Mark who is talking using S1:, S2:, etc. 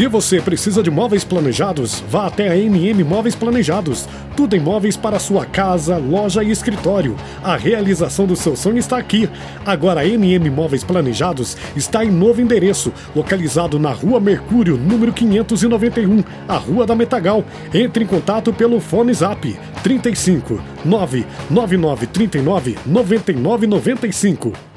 S1: Se você precisa de móveis planejados, vá até a MM Móveis Planejados. Tudo em móveis para sua casa, loja e escritório. A realização do seu sonho está aqui. Agora a MM Móveis Planejados está em novo endereço, localizado na Rua Mercúrio, número 591, a Rua da Metagal. Entre em contato pelo fone Zap 35 99939 9995.